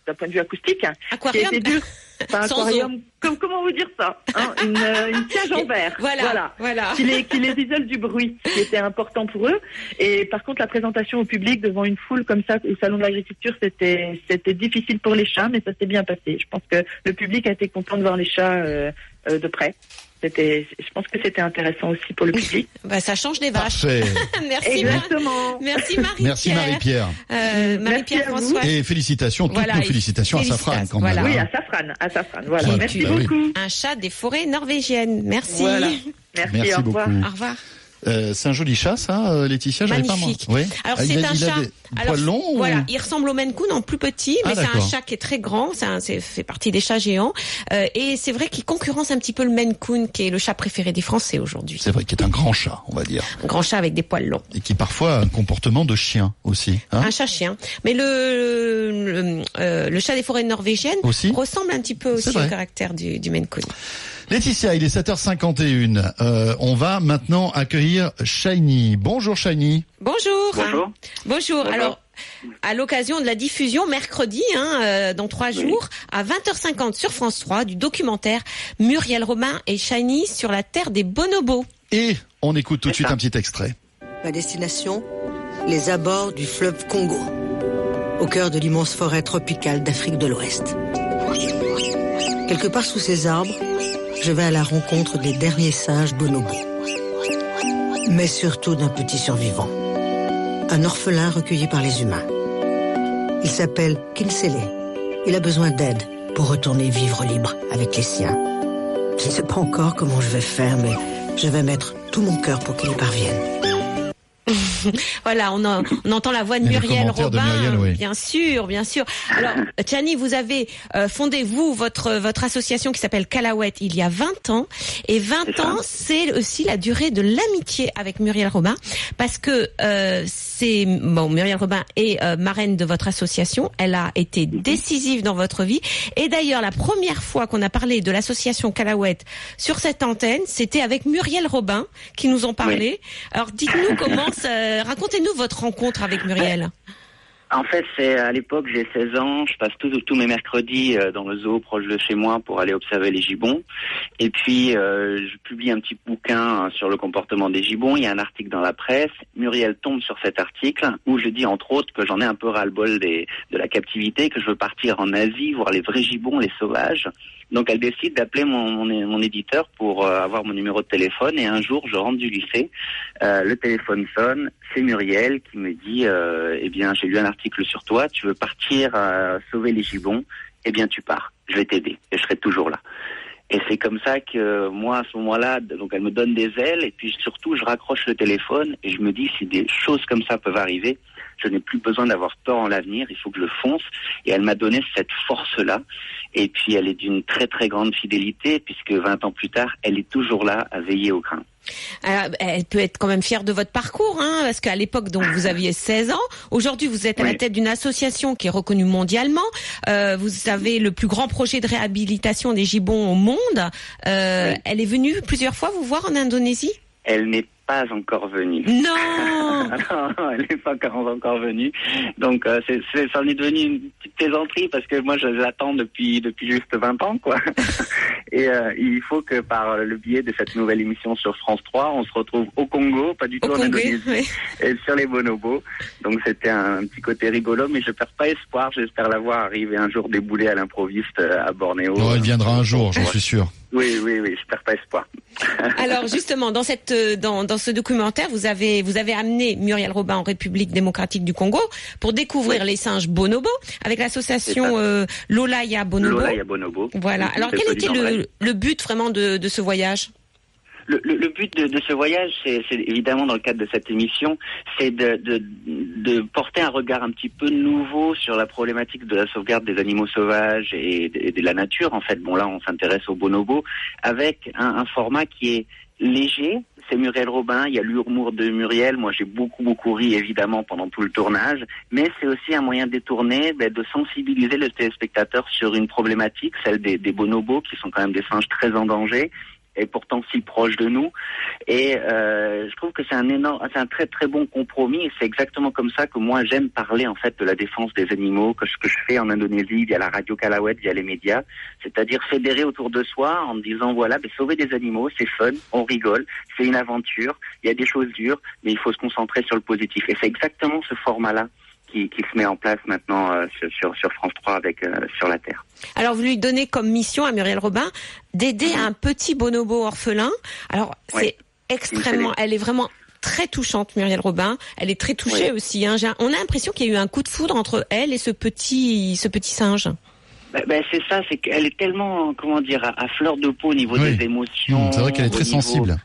d'un point de vue acoustique. qui Aquarium était dur. Sans aquarium, comme, comment vous dire ça hein Une, euh, une cage en verre. Voilà, voilà. Qui, les, qui les isole du bruit, qui était important pour eux. Et par contre, la présentation au public devant une foule comme ça au salon de l'agriculture, c'était c'était difficile pour les chats, mais ça s'est bien passé. Je pense que le public a été content de voir les chats euh, euh, de près. C'était, je pense que c'était intéressant aussi pour le public. Bah, ça change des vaches. Parfait. Merci, Exactement. merci Marie-Pierre. Merci Marie-Pierre. Euh, Merci Marie-Pierre. François. Et félicitations, toutes Voilà, nos félicitations à Safran quand même. voilà. Oui, hein. à Safran, à Safran. Voilà. Qui- Merci bah beaucoup. Un chat des forêts norvégiennes. Merci. Voilà. Merci, Merci au revoir. beaucoup. Au revoir. Euh, c'est un joli chat, ça, euh, Laetitia J'avais pas. Magnifique. Oui. Alors Ah, c'est un chat. Alors, ou- Voilà, il ressemble au Maine Coon en plus petit, Ah, mais c'est un chat qui est très grand. C'est fait partie des chats géants. Euh, et c'est vrai qu'il concurrence un petit peu le Maine Coon, qui est le chat préféré des Français aujourd'hui. C'est vrai qu'il est un grand chat, on va dire. Un grand chat avec des poils longs. Et qui parfois a un comportement de chien aussi. Hein Un chat chien. Mais le le, euh, le chat des forêts norvégiennes Aussi ressemble un petit peu aussi au caractère du, du Maine Coon. Laetitia, il est 7h51. Euh, on va maintenant accueillir Shiny. Bonjour Shiny. Bonjour. Bonjour. Bonjour. Alors, à l'occasion de la diffusion mercredi, hein, euh, dans trois jours, à 20h50 sur France 3, du documentaire Muriel Robin et Shiny sur la terre des bonobos. Et on écoute tout de suite un petit extrait. Ma destination, les abords du fleuve Congo, au cœur de l'immense forêt tropicale d'Afrique de l'Ouest. Quelque part sous ces arbres, je vais à la rencontre des derniers singes bonobos. Mais surtout d'un petit survivant. Un orphelin recueilli par les humains. Il s'appelle Kinsele. Il a besoin d'aide pour retourner vivre libre avec les siens. Je ne sais pas encore comment je vais faire, mais je vais mettre tout mon cœur pour qu'il y parvienne. Voilà, on, en- on entend la voix de Et Muriel de Robin, Muriel, oui. bien sûr, bien sûr. Alors, Chani, vous avez euh, fondé vous votre votre association qui s'appelle Calawet il y a 20 ans, et 20 ans, c'est aussi la durée de l'amitié avec Muriel Robin, parce que euh, c'est bon, Muriel Robin est euh, marraine de votre association, elle a été décisive dans votre vie, et d'ailleurs la première fois qu'on a parlé de l'association Calawet sur cette antenne, c'était avec Muriel Robin qui nous ont parlé. Alors, dites-nous comment, racontez-nous votre rencontre avec Muriel. En fait, c'est à l'époque, j'ai 16 ans, je passe tous mes mercredis euh, dans le zoo proche de chez moi pour aller observer les gibbons. Et puis, euh, je publie un petit bouquin euh, sur le comportement des gibbons. Il y a un article dans la presse. Muriel tombe sur cet article où je dis entre autres que j'en ai un peu ras-le-bol de la captivité, que je veux partir en Asie, voir les vrais gibbons, les sauvages. Donc elle décide d'appeler mon, mon, mon éditeur pour euh, avoir mon numéro de téléphone et un jour je rentre du lycée, euh, le téléphone sonne, c'est Muriel qui me dit euh, eh bien j'ai lu un article sur toi, tu veux partir sauver les gibbons, eh bien tu pars, je vais t'aider et je serai toujours là. Et c'est comme ça que moi à ce moment-là, donc elle me donne des ailes et puis surtout je raccroche le téléphone et je me dis si des choses comme ça peuvent arriver, je n'ai plus besoin d'avoir peur en l'avenir, il faut que je fonce. Et elle m'a donné cette force-là. Et puis elle est d'une très très grande fidélité puisque 20 ans plus tard, elle est toujours là à veiller au grain. Alors, elle peut être quand même fière de votre parcours, hein, parce qu'à l'époque, donc, vous aviez 16 ans. Aujourd'hui, vous êtes à la tête d'une association qui est reconnue mondialement. Euh, vous avez le plus grand projet de réhabilitation des gibbons au monde. Euh, Oui. Elle est venue plusieurs fois vous voir en Indonésie? Elle n'est pas encore venue. Non Non, elle n'est pas encore, venue. Donc, euh, c'est, c'est, ça en est devenu une petite plaisanterie parce que moi, je l'attends depuis, depuis juste 20 ans, quoi. Et euh, il faut que par le biais de cette nouvelle émission sur France 3, on se retrouve au Congo, pas du tout Au en Congo, Indonésie, oui. et sur les bonobos. Donc, c'était un, un petit côté rigolo, mais je perds pas espoir. J'espère la voir arriver un jour débouler à l'improviste euh, à Bornéo. Oh, elle viendra un jour, j'en suis sûr. Oui, oui, oui, je perds pas espoir. Alors justement, dans cette euh, dans, dans ce documentaire, vous avez vous avez amené Muriel Robin en République démocratique du Congo pour découvrir les singes bonobo avec l'association euh, Lolaya Bonobo. Lolaya Bonobo. Voilà. Alors quel était le, le but vraiment de, de ce voyage? Le, but de, ce voyage, c'est évidemment dans le cadre de cette émission, c'est de, porter un regard un petit peu nouveau sur la problématique de la sauvegarde des animaux sauvages et de, la nature. En fait, bon là, on s'intéresse aux bonobos avec un, format qui est léger. C'est Muriel Robin, il y a l'humour de Muriel. Moi, j'ai beaucoup, beaucoup ri, évidemment, pendant tout le tournage. Mais c'est aussi un moyen détourné ben, de sensibiliser le téléspectateur sur une problématique, celle des bonobos, qui sont quand même des singes très en danger et pourtant si proche de nous. Et euh, je trouve que c'est un énorme, c'est un très très bon compromis. Et c'est exactement comme ça que moi j'aime parler en fait de la défense des animaux, que ce que je fais en Indonésie via la radio Kalawet, via les médias, c'est-à-dire fédérer autour de soi en disant voilà, ben, sauver des animaux, c'est fun, on rigole, c'est une aventure, il y a des choses dures, mais il faut se concentrer sur le positif. Et c'est exactement ce format-là qui, qui se met en place maintenant euh, sur, France 3 avec euh, sur la Terre. Alors vous lui donnez comme mission à Muriel Robin d'aider un petit bonobo orphelin. Alors c'est Ouais. extrêmement, elle est vraiment très touchante Muriel Robin. Elle est très touchée Ouais. aussi. Hein. On a l'impression qu'il y a eu un coup de foudre entre elle et ce petit ce petit singe. Ben, ben, c'est ça, c'est qu'elle est tellement, comment dire, à, à fleur de peau au niveau Oui. des émotions. Mmh, C'est vrai qu'elle est très niveau- sensible.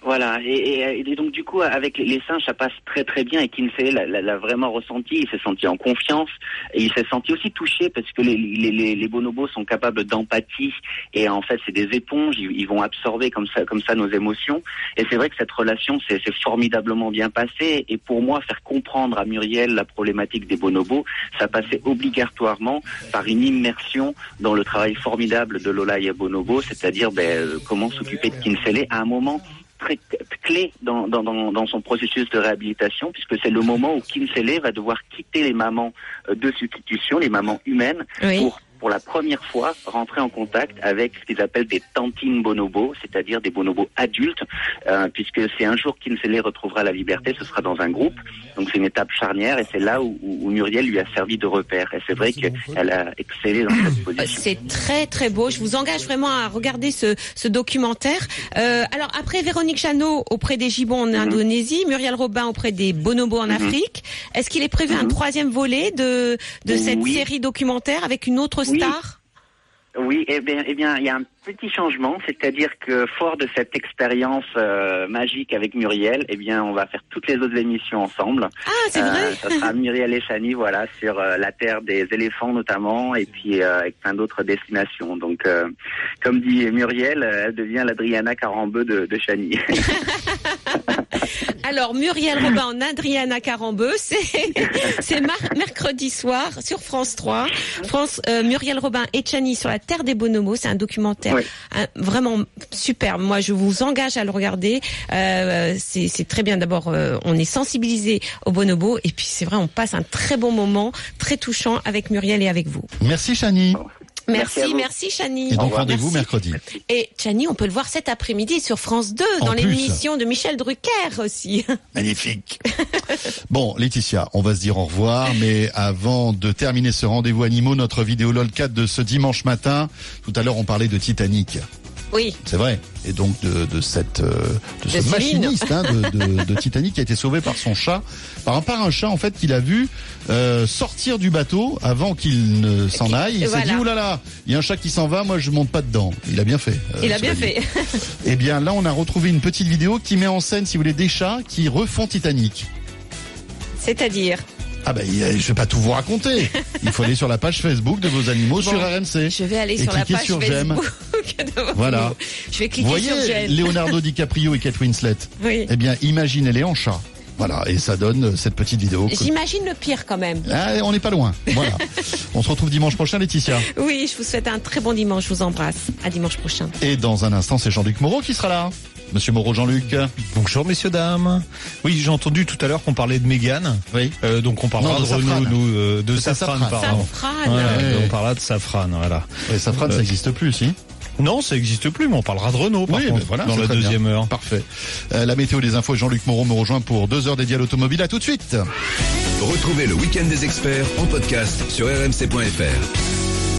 Voilà, et, donc du coup, avec les, singes, ça passe très très bien. Et Kinsey l'a, vraiment ressenti. Il s'est senti en confiance et il s'est senti aussi touché parce que les, bonobos sont capables d'empathie et en fait, c'est des éponges. Ils, vont absorber comme ça, comme ça nos émotions. Et c'est vrai que cette relation s'est, s'est formidablement bien passée. Et pour moi, faire comprendre à Muriel la problématique des bonobos, ça passait obligatoirement par une immersion dans le travail formidable de Lola et Bonobo, c'est-à-dire ben, euh, comment s'occuper de Kinsey à un moment très clé dans, dans, dans, dans son processus de réhabilitation, puisque c'est le moment où Kinsey va devoir quitter les mamans euh, de substitution, les mamans humaines, Oui. pour pour la première fois rentrer en contact avec ce qu'ils appellent des tantines bonobos, c'est-à-dire des bonobos adultes, euh, puisque c'est un jour qu'Insele retrouvera la liberté, ce sera dans un groupe, donc c'est une étape charnière et c'est là où, où- où Muriel lui a servi de repère. Et c'est vrai qu'elle a excellé dans cette position. C'est très très beau. Je vous engage vraiment à regarder ce, ce documentaire. Euh, alors après Véronique Chano auprès des gibbons en Indonésie, Muriel Robin auprès des bonobos en Mhm. Afrique. Est-ce qu'il est prévu un troisième volet de de cette Oui. série documentaire avec une autre Oui. star Oui, eh bien, eh bien, il y a un petit changement, c'est-à-dire que fort de cette expérience euh, magique avec Muriel, eh bien, on va faire toutes les autres émissions ensemble. Ah, c'est vrai Ça sera Muriel et Chani, voilà, sur euh, la terre des éléphants notamment, et puis euh, avec plein d'autres destinations. Donc, euh, comme dit Muriel, euh, elle devient l'Adriana Carambeu de, de Chani. Alors Muriel Robin en Adriana Carambeu, c'est mercredi soir sur France 3. France euh, Muriel Robin et Chani sur la terre des bonobos, c'est un documentaire Oui. un- vraiment superbe. Moi, je vous engage à le regarder. Euh, c'est c'est très bien. D'abord, euh, on est sensibilisé aux bonobos et puis c'est vrai, on passe un très bon moment, très touchant avec Muriel et avec vous. Merci Chani. Merci Merci, Chani. Et donc rendez-vous mercredi. Et Chani, on peut le voir cet après-midi sur France 2 En dans l'émission de Michel Drucker aussi. Magnifique. Bon, Laetitia, on va se dire au revoir, mais avant de terminer ce rendez-vous animaux, notre vidéo LOL 4 de ce dimanche matin, tout à l'heure on parlait de Titanic. Oui. C'est vrai. Et donc de, de cette euh, de ce De machiniste hein, de, Titanic qui a été sauvé par son chat, par un par un chat en fait qu'il a vu euh, sortir du bateau avant qu'il ne s'en aille. Il s'est dit oulala, là là, il y a un chat qui s'en va, moi je monte pas dedans. Il a bien fait. euh, Il a bien dit. fait. Eh bien là on a retrouvé une petite vidéo qui met en scène, si vous voulez, des chats qui refont Titanic. C'est-à-dire? Ah ben je vais pas tout vous raconter. Il faut aller sur la page Facebook de vos animaux sur RMC. Je vais aller Et sur la page sur j'aime. Facebook de vos Voilà. Je vais Vous cliquer voyez sur j'aime. Leonardo DiCaprio et Kate Winslet Oui. Eh bien, imaginez-les en chat. Voilà, et ça donne euh, cette petite vidéo. J'imagine le pire quand même. Ah, on n'est pas loin. Voilà. on se retrouve dimanche prochain, Laetitia. Oui, je vous souhaite un très bon dimanche. Je vous embrasse. À dimanche prochain. Et dans un instant, c'est Jean-Luc Moreau qui sera là. Monsieur Moreau, Jean-Luc. Bonjour messieurs dames. Oui, j'ai entendu tout à l'heure qu'on parlait de Mégane. Oui. Euh, donc on parlera Non, de de Renault, nous, euh, de Safran, Safran. pardon. Safran. Voilà, Ouais. On parlera de Safran, voilà. Et Safran, ça Euh, n'existe plus, si? Non, ça n'existe plus, mais on parlera de Renault par Oui, contre, ben voilà, dans c'est la deuxième bien. heure. Parfait. Euh, la météo des infos, Jean-Luc Moreau me rejoint pour deux heures dédiées à l'automobile. À tout de suite. Retrouvez le week-end des experts en podcast sur rmc.fr.